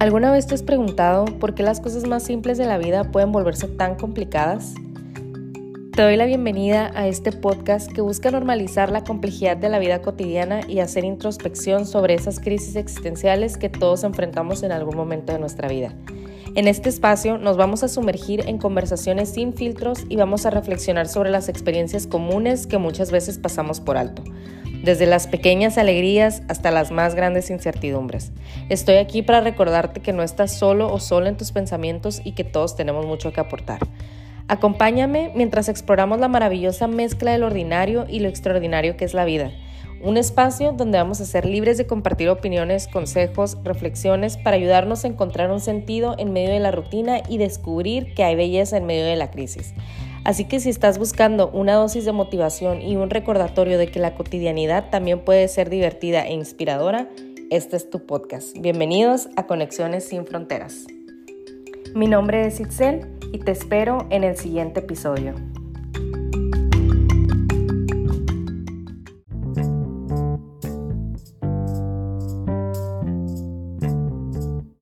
¿Alguna vez te has preguntado por qué las cosas más simples de la vida pueden volverse tan complicadas? Te doy la bienvenida a este podcast que busca normalizar la complejidad de la vida cotidiana y hacer introspección sobre esas crisis existenciales que todos enfrentamos en algún momento de nuestra vida. En este espacio nos vamos a sumergir en conversaciones sin filtros y vamos a reflexionar sobre las experiencias comunes que muchas veces pasamos por alto desde las pequeñas alegrías hasta las más grandes incertidumbres. Estoy aquí para recordarte que no estás solo o solo en tus pensamientos y que todos tenemos mucho que aportar. Acompáñame mientras exploramos la maravillosa mezcla del ordinario y lo extraordinario que es la vida. Un espacio donde vamos a ser libres de compartir opiniones, consejos, reflexiones para ayudarnos a encontrar un sentido en medio de la rutina y descubrir que hay belleza en medio de la crisis. Así que si estás buscando una dosis de motivación y un recordatorio de que la cotidianidad también puede ser divertida e inspiradora, este es tu podcast. Bienvenidos a Conexiones sin Fronteras. Mi nombre es Itzel y te espero en el siguiente episodio.